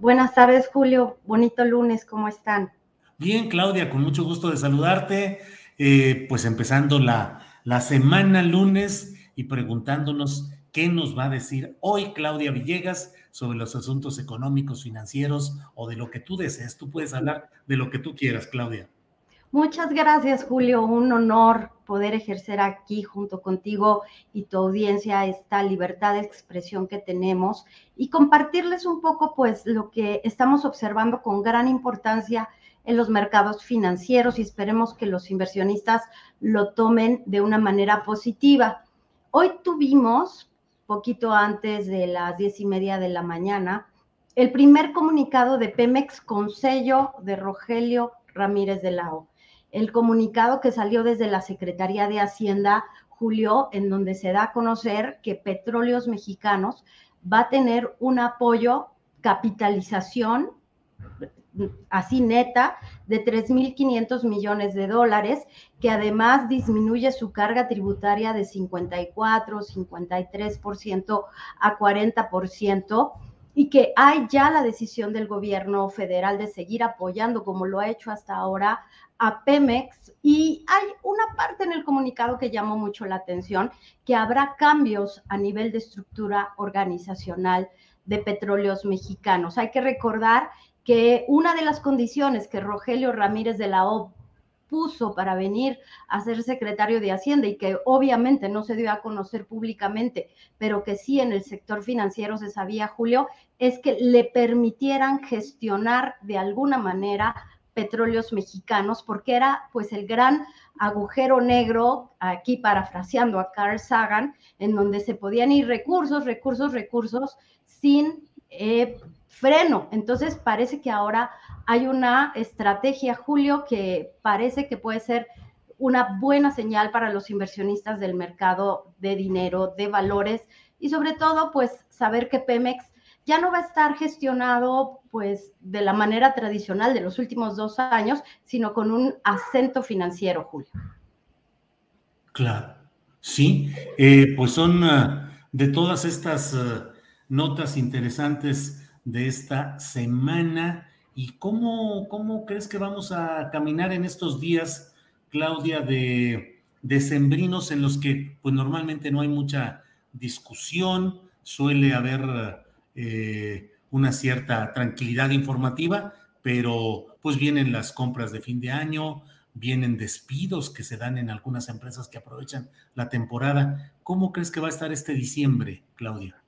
Buenas tardes, Julio. Bonito lunes, ¿cómo están? Bien, Claudia, con mucho gusto de saludarte. Eh, pues empezando la, la semana lunes y preguntándonos qué nos va a decir hoy Claudia Villegas sobre los asuntos económicos, financieros o de lo que tú desees. Tú puedes hablar de lo que tú quieras, Claudia. Muchas gracias, Julio. Un honor poder ejercer aquí junto contigo y tu audiencia esta libertad de expresión que tenemos y compartirles un poco, pues, lo que estamos observando con gran importancia en los mercados financieros y esperemos que los inversionistas lo tomen de una manera positiva. Hoy tuvimos, poquito antes de las diez y media de la mañana, el primer comunicado de Pemex con sello de Rogelio Ramírez de la O el comunicado que salió desde la Secretaría de Hacienda, Julio, en donde se da a conocer que Petróleos Mexicanos va a tener un apoyo, capitalización, así neta, de 3.500 millones de dólares, que además disminuye su carga tributaria de 54, 53% a 40% y que hay ya la decisión del gobierno federal de seguir apoyando, como lo ha hecho hasta ahora, a Pemex. Y hay una parte en el comunicado que llamó mucho la atención, que habrá cambios a nivel de estructura organizacional de petróleos mexicanos. Hay que recordar que una de las condiciones que Rogelio Ramírez de la O puso para venir a ser secretario de Hacienda y que obviamente no se dio a conocer públicamente, pero que sí en el sector financiero se sabía, Julio, es que le permitieran gestionar de alguna manera petróleos mexicanos, porque era pues el gran agujero negro, aquí parafraseando a Carl Sagan, en donde se podían ir recursos, recursos, recursos sin eh, freno. Entonces parece que ahora hay una estrategia, Julio, que parece que puede ser una buena señal para los inversionistas del mercado de dinero, de valores y sobre todo, pues saber que Pemex ya no va a estar gestionado pues de la manera tradicional de los últimos dos años, sino con un acento financiero, Julio. Claro, sí, eh, pues son uh, de todas estas uh, notas interesantes de esta semana. ¿Y cómo, cómo crees que vamos a caminar en estos días, Claudia, de decembrinos en los que pues normalmente no hay mucha discusión, suele haber eh, una cierta tranquilidad informativa, pero pues vienen las compras de fin de año, vienen despidos que se dan en algunas empresas que aprovechan la temporada. ¿Cómo crees que va a estar este diciembre, Claudia?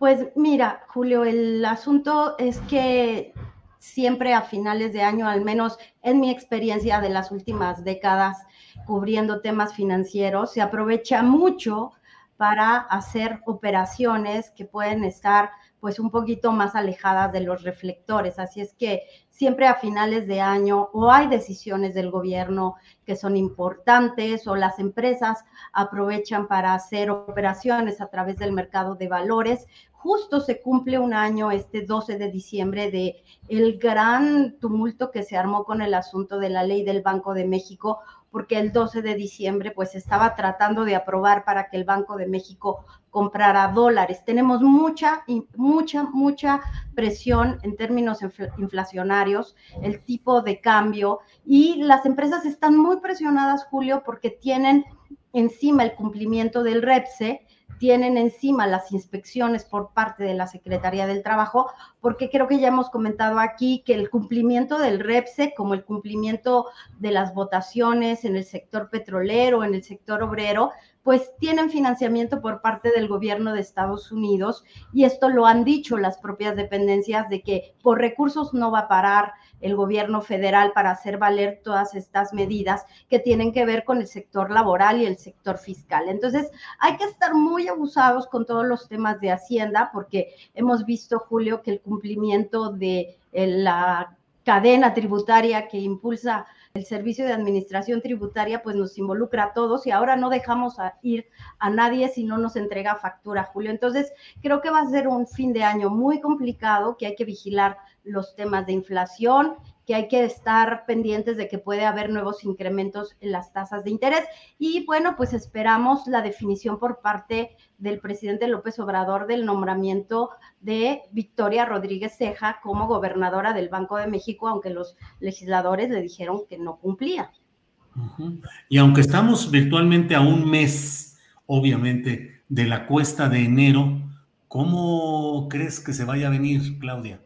Pues mira, Julio, el asunto es que siempre a finales de año, al menos en mi experiencia de las últimas décadas cubriendo temas financieros, se aprovecha mucho para hacer operaciones que pueden estar pues un poquito más alejadas de los reflectores. Así es que siempre a finales de año o hay decisiones del gobierno que son importantes o las empresas aprovechan para hacer operaciones a través del mercado de valores. Justo se cumple un año este 12 de diciembre de el gran tumulto que se armó con el asunto de la ley del Banco de México porque el 12 de diciembre pues estaba tratando de aprobar para que el Banco de México comprara dólares. Tenemos mucha, mucha, mucha presión en términos inflacionarios, el tipo de cambio y las empresas están muy presionadas, Julio, porque tienen encima el cumplimiento del REPSE, tienen encima las inspecciones por parte de la Secretaría del Trabajo, porque creo que ya hemos comentado aquí que el cumplimiento del REPSE, como el cumplimiento de las votaciones en el sector petrolero, en el sector obrero, pues tienen financiamiento por parte del gobierno de Estados Unidos y esto lo han dicho las propias dependencias de que por recursos no va a parar el gobierno federal para hacer valer todas estas medidas que tienen que ver con el sector laboral y el sector fiscal. Entonces, hay que estar muy abusados con todos los temas de Hacienda porque hemos visto, Julio, que el cumplimiento de eh, la cadena tributaria que impulsa el servicio de administración tributaria pues nos involucra a todos y ahora no dejamos ir a nadie si no nos entrega factura, Julio. Entonces, creo que va a ser un fin de año muy complicado, que hay que vigilar los temas de inflación, que hay que estar pendientes de que puede haber nuevos incrementos en las tasas de interés. Y bueno, pues esperamos la definición por parte del presidente López Obrador del nombramiento de Victoria Rodríguez Ceja como gobernadora del Banco de México, aunque los legisladores le dijeron que no cumplía. Y aunque estamos virtualmente a un mes, obviamente, de la cuesta de enero, ¿cómo crees que se vaya a venir, Claudia?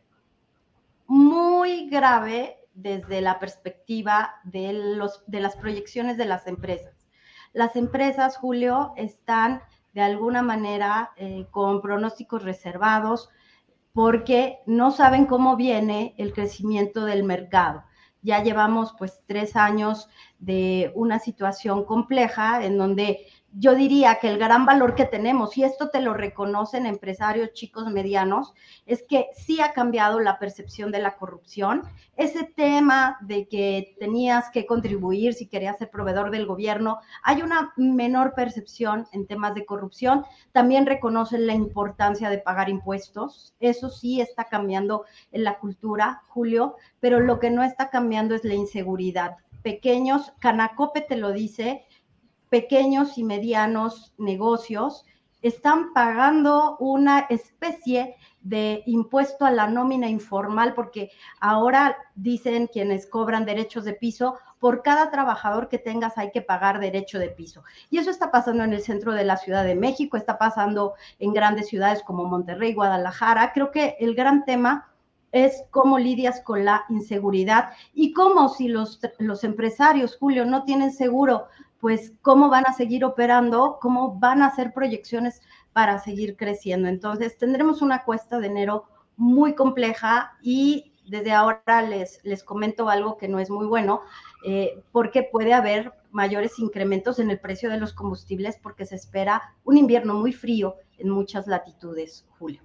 Muy grave desde la perspectiva de, los, de las proyecciones de las empresas. Las empresas, Julio, están de alguna manera eh, con pronósticos reservados porque no saben cómo viene el crecimiento del mercado. Ya llevamos pues tres años de una situación compleja en donde yo diría que el gran valor que tenemos, y esto te lo reconocen empresarios chicos, medianos, es que sí ha cambiado la percepción de la corrupción. Ese tema de que tenías que contribuir si querías ser proveedor del gobierno, hay una menor percepción en temas de corrupción. También reconocen la importancia de pagar impuestos. Eso sí está cambiando en la cultura, Julio, pero lo que no está cambiando es la inseguridad. Pequeños, Canacope te lo dice, pequeños y medianos negocios están pagando una especie de impuesto a la nómina informal, porque ahora dicen quienes cobran derechos de piso, por cada trabajador que tengas hay que pagar derecho de piso. Y eso está pasando en el centro de la Ciudad de México, está pasando en grandes ciudades como Monterrey, Guadalajara. Creo que el gran tema es cómo lidias con la inseguridad y cómo si los, los empresarios, Julio, no tienen seguro pues cómo van a seguir operando, cómo van a hacer proyecciones para seguir creciendo. Entonces, tendremos una cuesta de enero muy compleja y desde ahora les, les comento algo que no es muy bueno, eh, porque puede haber mayores incrementos en el precio de los combustibles porque se espera un invierno muy frío en muchas latitudes, Julio.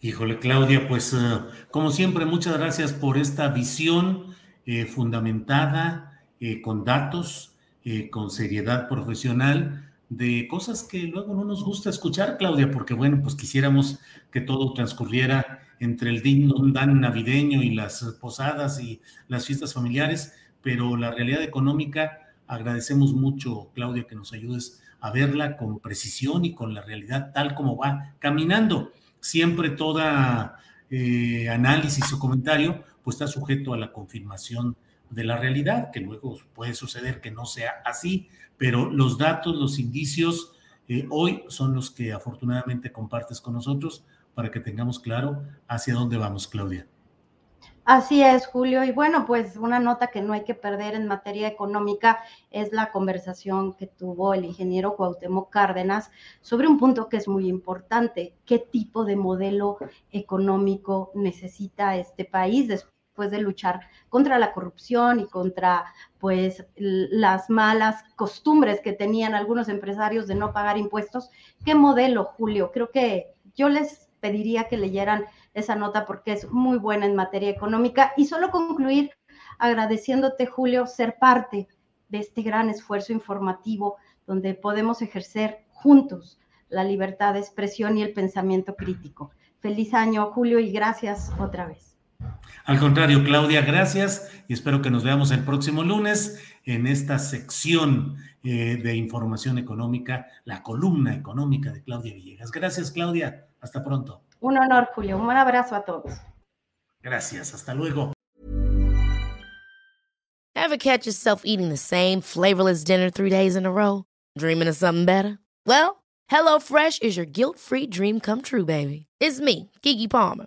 Híjole, Claudia, pues eh, como siempre, muchas gracias por esta visión eh, fundamentada con datos eh, con seriedad profesional de cosas que luego no nos gusta escuchar, Claudia, porque bueno, pues quisiéramos que todo transcurriera entre el digno dan navideño y las posadas y las fiestas familiares, pero la realidad económica, agradecemos mucho, Claudia, que nos ayudes a verla con precisión y con la realidad tal como va caminando. Siempre toda eh, análisis o comentario pues está sujeto a la confirmación de la realidad, que luego puede suceder que no sea así, pero los datos, los indicios, eh, hoy son los que afortunadamente compartes con nosotros para que tengamos claro hacia dónde vamos, Claudia. Así es, Julio. Y bueno, pues una nota que no hay que perder en materia económica es la conversación que tuvo el ingeniero Cuauhtémoc Cárdenas sobre un punto que es muy importante, qué tipo de modelo económico necesita este país después de luchar contra la corrupción y contra pues las malas costumbres que tenían algunos empresarios de no pagar impuestos. ¿Qué modelo, Julio? Creo que yo les pediría que leyeran esa nota porque es muy buena en materia económica y solo concluir agradeciéndote, Julio, ser parte de este gran esfuerzo informativo donde podemos ejercer juntos la libertad de expresión y el pensamiento crítico. Feliz año, Julio, y gracias otra vez. Al contrario, Claudia, gracias y espero que nos veamos el próximo lunes en esta sección eh, de información económica, la columna económica de Claudia Villegas. Gracias, Claudia. Hasta pronto. Un honor, Julio. Un abrazo a todos. Gracias. Hasta luego. Ever catch yourself eating the same flavorless dinner three days in a row? Dreaming of something better? Well, HelloFresh is your guilt-free dream come true, baby. It's me, Kiki Palmer.